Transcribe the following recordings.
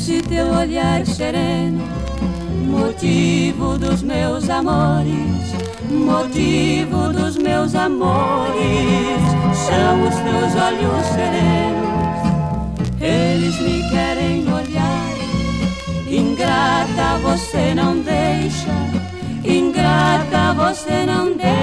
esse teu olhar sereno, motivo dos meus amores, motivo dos meus amores, são os teus olhos serenos, eles me querem olhar. Ingrata, você não deixa, ingrata, você não deixa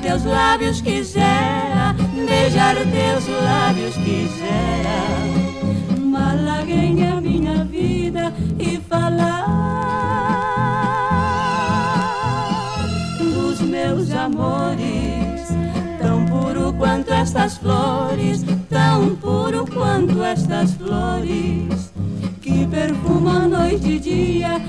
teus lábios quisera, beijar teus lábios quisera, malagueña minha vida e falar dos meus amores, tão puro quanto estas flores, tão puro quanto estas flores. Que perfuma noite e dia,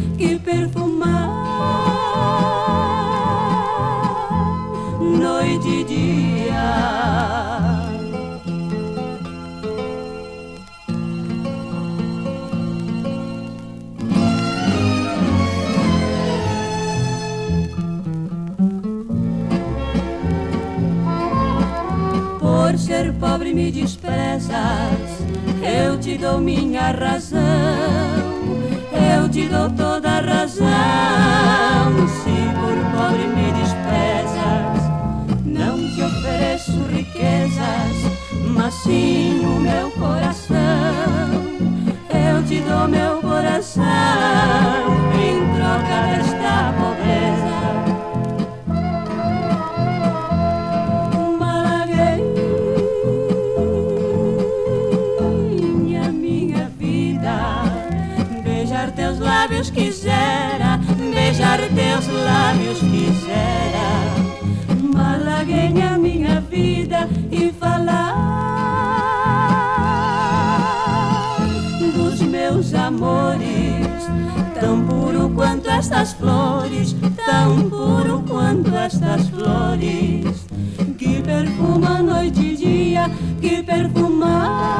ser pobre me desprezas, eu te dou minha razão, eu te dou toda a razão. Se por pobre me desprezas, ofereço riquezas, mas sim lábios quisera, beijar teus lábios quisera. Malagueña minha vida e falar dos meus amores, tão puro quanto estas flores, tão puro quanto estas flores, que perfuma noite e dia, que perfumar